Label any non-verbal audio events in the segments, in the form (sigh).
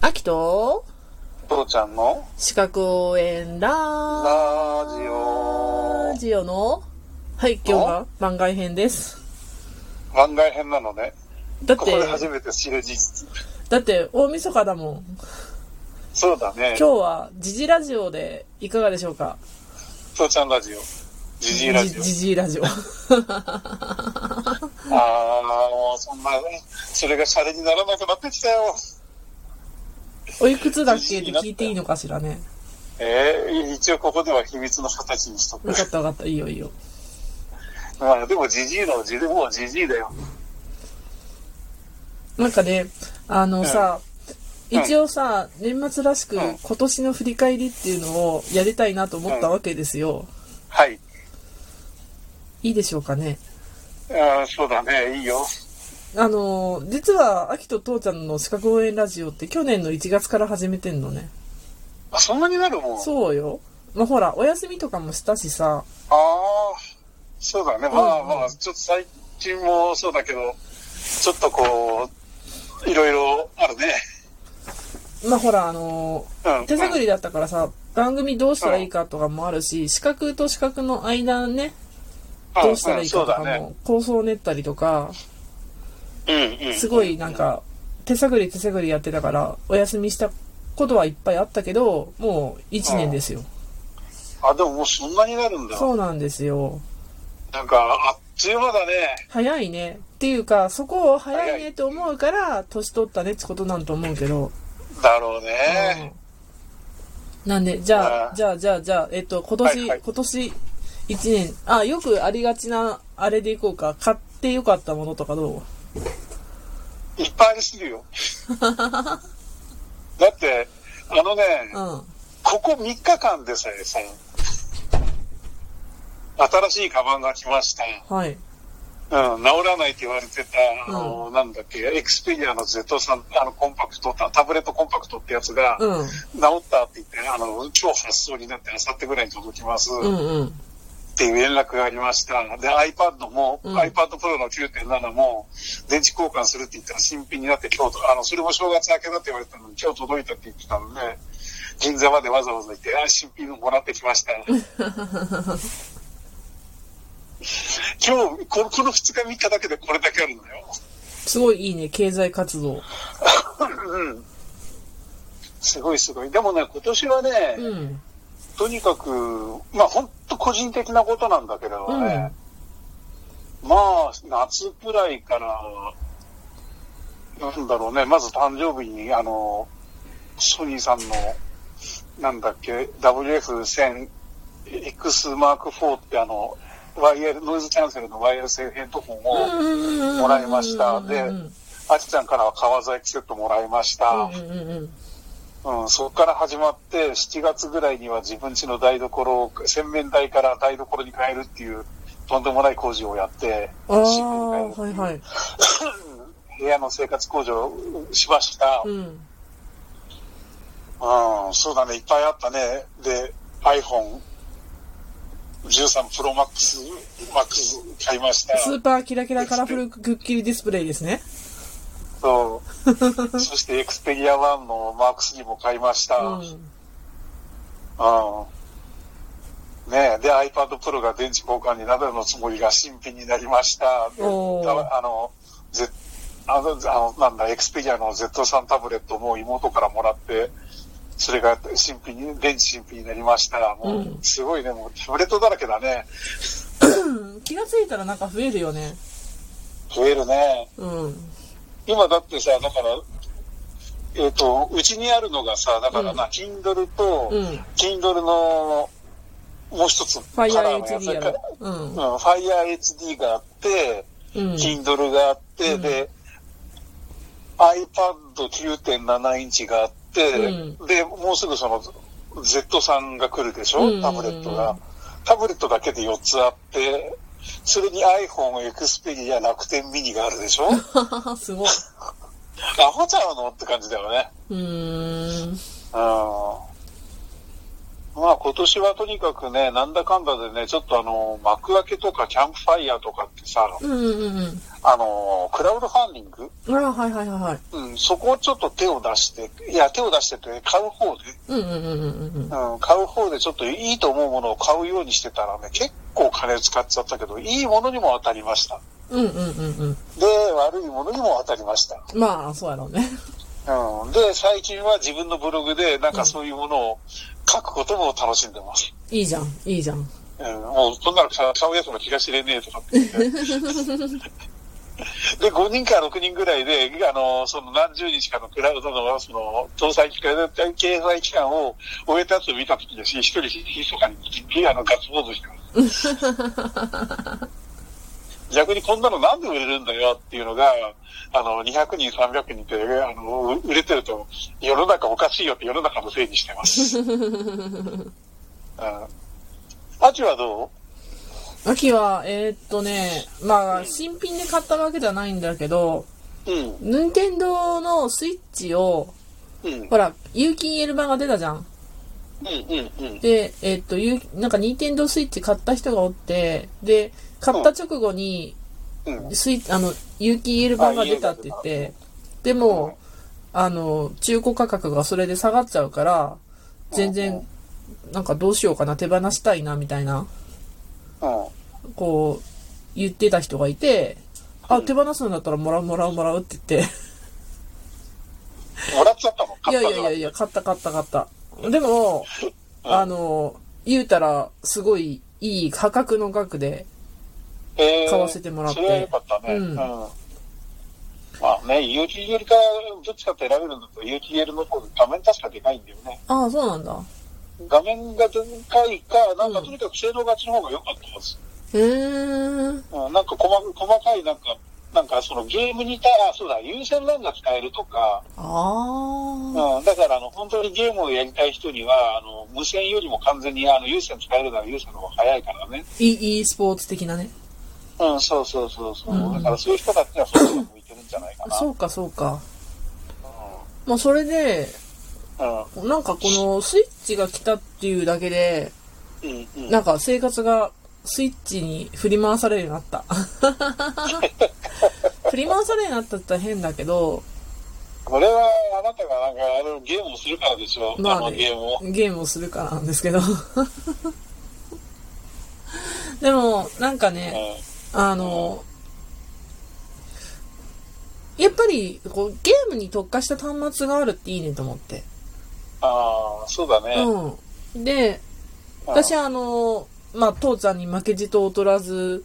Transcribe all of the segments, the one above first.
秋と父ちゃんの？四角応援ララジオジオの？はい、今日が番外編です。番外編なのね。だってここで、初めて知る事実。だって大晦日だもん。そうだね。今日はジジラジオでいかがでしょうか？父ちゃんラジオ。ジジイラジオ。ジジイラジオ。(laughs) ああ、もうそんな、それがシャレにならなくなってきたよ。おいくつだっけって聞いていいのかしらね。えー、一応ここでは秘密の形にしとくわ。かったわかった、いいよいいよ。まあでもジジイのジでもうジジイだよ。なんかね、あのさ、うん一応さ、年末らしくうん今年の振り返りっていうのをやりたいなと思ったわけですよ。はい。いいでしょうかね。あーそうだね、いいよ。あの、実は、秋と父ちゃんの資格応援ラジオって去年の1月から始めてんのね。あ、そんなになるもん。そうよ。まあ、ほら、お休みとかもしたしさ、ああ、そうだね。まあうんまあ、ちょっと最近もそうだけど、ちょっとこう、いろいろあるね。まあほら、あのうん。手探りだったからさ、番組どうしたらいいかとかもあるし、四角と四角の間ね、うんどうしたらいいかとかも、構想を練ったりとか。すごいなんか、手探り手探りやってたから、お休みしたことはいっぱいあったけど、もう1年ですよ。あ、でももうそんなになるんだ。そうなんですよ。なんか、あっちゅう間だね。早いね。っていうか、そこを早いねって思うから、年取ったねってことなんと思うけど。だろうね。うんなんで、じゃあ、じゃあ、じゃあ、じゃあ、えっと、今年、はいはい今年1年、あ、よくありがちな、あれでいこうか。買ってよかったものとかどいっぱいありすぎるよ。(laughs) だって、あのね、ううん。ここ3日間でさえさ、新しいカバンが来ました。はい。うん、治らないって言われてた、あの、なんだっけ、エクスペリアの Z3、あの、コンパクト、タタブレットコンパクトってやつが、うん。治ったって言って、あの、超発送になって、あさってぐらいに届きます、うんうん。っていう連絡がありました。で、iPad も、うん iPad Pro の9.7も、電池交換するって言ったら新品になって今日と、あの、それも正月明けだって言われたのに、今日届いたって言ってたので、銀座までわざわざ行って、あ、新品のもらってきました。(laughs) 今日、このこの2日3日だけでこれだけあるのよ。すごいいいね、経済活動。うん。すごいすごい。でもね、今年はね、うん。とにかく、まあ本当個人的なことなんだけれどね、まあ夏くらいから、なんだろうね、まず誕生日に、あの、ソニーさんの、なんだっけ、WF1000X Mark IV ってあの、ワイヤル、ノイズキャンセルのワイヤル製ヘッドホンを、もらいましたでうんあきちゃんからは革細工セットもらいました。うんうんうん。うん、そこから始まって、7月ぐらいには自分家の台所を、洗面台から台所に変えるっていう、とんでもない工事をやって、あはいはい。(coughs) 部屋の生活向上をしました。ううん、ん。そうだね、いっぱいあったね。で、iPhone 13 Pro Max、Max 買いました。スーパーキラキラカラフルくっきりディスプレイですね。そう。(laughs) そして Xperia 1の Mark 3も買いました。うん。うんねえ、で、iPad Pro が電池交換になるのつもりが新品になりました。あの、Z、あの、あのなんだ、Xperia の Z3 タブレットも妹からもらって、それが新品に、電池新品になりました。もう、うんすごいね、もうタブレットだらけだね。(coughs) 気がついたらなんか増えるよね。増えるね。うん。今だってさ、だから、えっ、と、うちにあるのがさ、だからな、Kindle と、うん。Kindle の、もう一つ、カラーのやつ HD やろ。うん。うん、Fire HD があって、うん。Kindle があって、うんで、iPad 9.7インチがあって、うで、もうすぐその Z3 が来るでしょ、タブレットが。タブレットだけで4つあって、それに iPhone、Xperia、楽天ミニがあるでしょ？(laughs) すごい。アホちゃうの？って感じだよね。うーん。うん。まあ今年はとにかくね、なんだかんだでね、ちょっとあの、幕開けとかキャンプファイヤーとかってさ、うんうんうんうん。あの、クラウドファンディング？あら、はいはいはいはい。うん、そこをちょっと手を出して、いや、手を出してって買う方で、うんうんうんうんうん。うん、買う方でちょっといいと思うものを買うようにしてたらね、結構金使っちゃったけど、いいものにも当たりました。うんうんうんうん。で、悪いものにも当たりました。まあ、そうやろうね。うん。で、最近は自分のブログで、なんかそういうものを書くことも楽しんでます。いいじゃん、いいじゃん。うん、もう、そんなの買うやつの気が知れねえとかって。で、5人から6人ぐらいで、あの、その何十日かのクラウドの、その、搭載期間、経済期間を終えたやつを見たときに、一人ひそかに、あの、ガッツポーズしてます。(laughs) 逆にこんなのなんで売れるんだよっていうのが、あの、200人、300人って、あの、売れてると、世の中おかしいよって世の中のせいにしてます。(laughs) うん。アキはど秋は、えーっとね、まあ、新品で買ったわけじゃないんだけど、ううん。任天堂のスイッチを、うん。ほら、有機 EL 版が出たじゃん。で、えーっと、有なんか任天堂スイッチ買った人がおって、で、買った直後に、うん。スイッチ、あの、有機 EL 版が出たって言って、でも、あの、中古価格がそれで下がっちゃうから、全然、なんかどうしようかな、手放したいな、みたいな、うん。こう、言ってた人がいて、あ、手放すんだったらもらうもらうもらうって言って、もらっちゃったのいやいやいやいや、買った買った買った。でも、あの、言うたら、すごいいい破格の額で、えー買わせてもらってそれはよかったね。うんまあね、UTL か、どっちかって選べるんだと UTL の方が画面確かでかいんだよね。ああ、そうなんだ。画面がでかいか、なんかとにかく性能がちの方が良かったはず。へー。うん、なんか細細かいなんか、なんかそのゲームにた、あ、そうだ、有線 LAN が使えるとか、ああ。うん、だからあの、本当にゲームをやりたい人には、あの、無線よりも完全にあの、有線使えるなら有線の方が早いからね。e, e スポーツ的なね。うん、そうそうそうそう。うんだからそういう人たちにはそういうのが向いてるんじゃないかな。そうか、そうか。まあ、それで、うん。うん。なんかこのスイッチが来たっていうだけで、うんうん。なんか生活がスイッチに振り回されるようになった。(laughs) 振り回されるようになったって言ったら変だけど、これはあなたがなんかあのゲームをするからでしょ。まあねゲームを。ゲームをするからなんですけど。でも、なんかね、あの、やっぱりこうゲームに特化した端末があるっていいねと思って。ああ、そうだね。うん。で、私あの、まあ、父ちゃんに負けじと劣らず、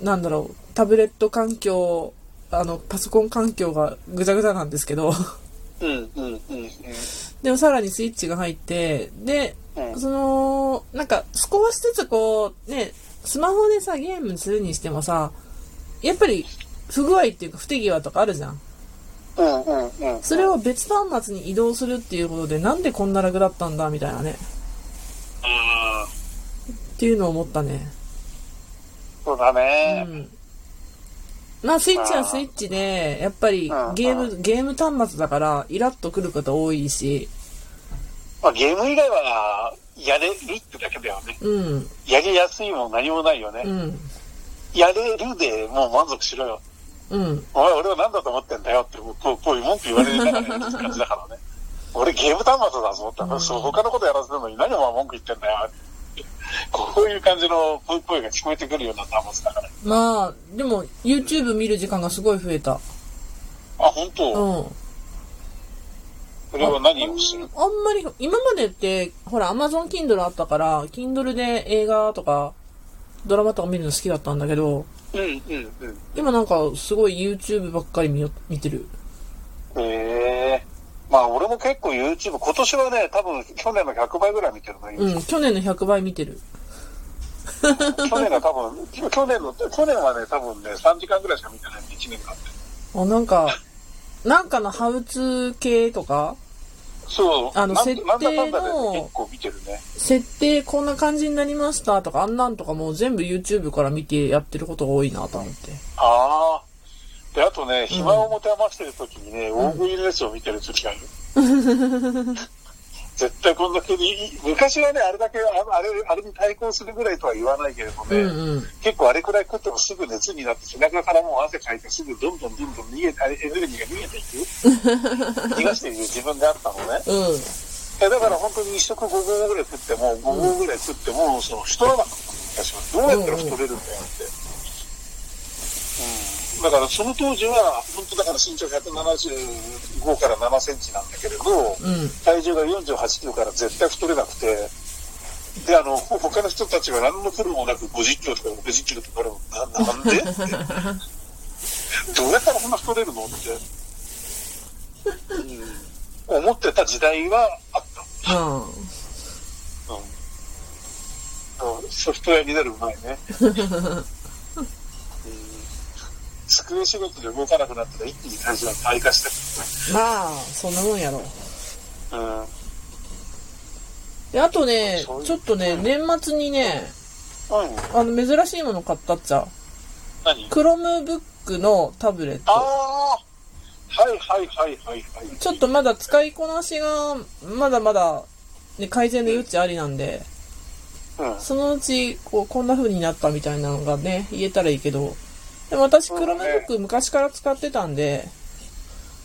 なんだろう、タブレット環境、あの、パソコン環境がぐちゃぐちゃなんですけど、うんうんうんうん。でもさらにスイッチが入って、で、うんその、なんか少しずつこう、ね、スマホでさ、ゲームするにしてもさ、やっぱり不具合っていうか不手際とかあるじゃん。うんうんうん。それを別端末に移動するっていうことで、なんでこんな楽だったんだみたいなね。あっていうのを思ったね。ーそうだうね。ん。まあ、スイッチはスイッチで、やっぱりうんゲーム、ゲーム端末だから、イラッとくること多いし、まあゲーム以外はやれるってだけだよね。うん、やりやすいも何もないよね。うん、やれるでもう満足しろよ。うん、お前俺は何だと思ってんだよって、こうこういう文句言われながらやるって感じだからね。俺ゲーム端末だぞって、うんそう他のことやらせてるのに何お前文句言ってんだよって。(laughs) こういう感じの声が聞こえてくるような端末だから。まあ、でも、YouTube 見る時間がすごい増えた。あ、本当、うん。それは何をする？あんまり、今までって、ほら、Amazon Kindle あったから、Kindle で映画とか、ドラマとか見るの好きだったんだけど、うんうんうん。今なんか、すごい YouTube ばっかり見よ見てる。へえまあ俺も結構 YouTube、今年はね、多分去年の100倍ぐらい見てるの、うん、去年の100倍見てる。(laughs) 去年が多分、去年の、去年はね、多分ね、3時間ぐらいしか見てないんで、1年間で。あ、なんか、なんかのハウツー系とか、そう、あの設定の結構見てるね。設定こんな感じになりましたとか、あんなんとかもう全部 YouTube から見てやってることが多いなと思って。ああ。で、あとね、暇を持て余してる時にね、大食いのやつを見てる時がある。(laughs) 絶対こんだけに、昔はね、あれだけ、あれ、あれに対抗するぐらいとは言わないけれどね、うんうん。結構あれくらい食ってもすぐ熱になって背中からもう汗かいてすぐどんどんどんどん逃げて、エネルギーが逃げていく (laughs) 逃がしている自分であったのね。うん。えだから本当に一食5合ぐらい食っても、5合ぐらい食っても、その太らなかった。どうやったら太れるんだよって。うん。だからその当時は、本当だから身長175から7センチなんだけれど、うん。体重が48キロから絶対太れなくて、で、あの、ほ他の人たちは何の苦労もなく50キロとか60キロとかあるのななんで？(laughs) どうやったらこんな太れるのって、うん、思ってた時代はあった。うん。うん。ソフトウェアになる前ね。(laughs) うん机仕事で動かなくなったら一気に体重が倍化してまあ、そんなもんやろ。る。うん。で、あとねちょっとね、年末にね、うん。あの、珍しいもの買ったっちゃ。何？クロムブックのタブレッああト。はいはいはいはいはい。ちょっとまだ使いこなしが、まだまだ、ね、改善の余地ありなんで、うん。そのうち、こう、こんな風になったみたいなのがね、言えたらいいけど、でも私、クロムブック昔から使ってたんで、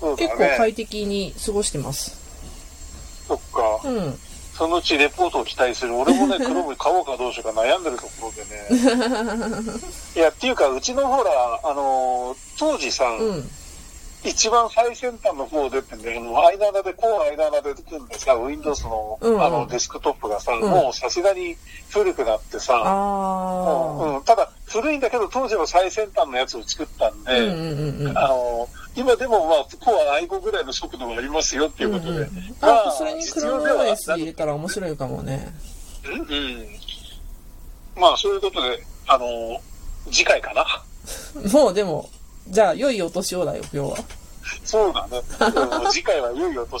そうだ結構ね。快適に過ごしてます。そっか。うん。そのうちレポートを期待する。俺もね、クロム買おうかどうしようか悩んでるところでね。いや、っていうか、うちのほら、あのー当時さ、うん。一番最先端の方でってね、あの、間穴で、こう間穴で組んでさ、Windows の、うんうんあの、デスクトップがさ、んもうさすがに古くなってさ、あうん、ただ、古いんだけど、当時の最先端のやつを作ったんあ。で、うんうんうんうん。あの、今でもまあ、コア愛語ぐらいの速度がありますよっていうことで。うんうんまあ、それにクロム OS 入れたら面白いかもね。うんうん。まあ、そういうことで、あの、次回かな。(laughs) もうでも、じゃあ、良いお年をだよ、今日は。そうだね。うん次回は良いお年を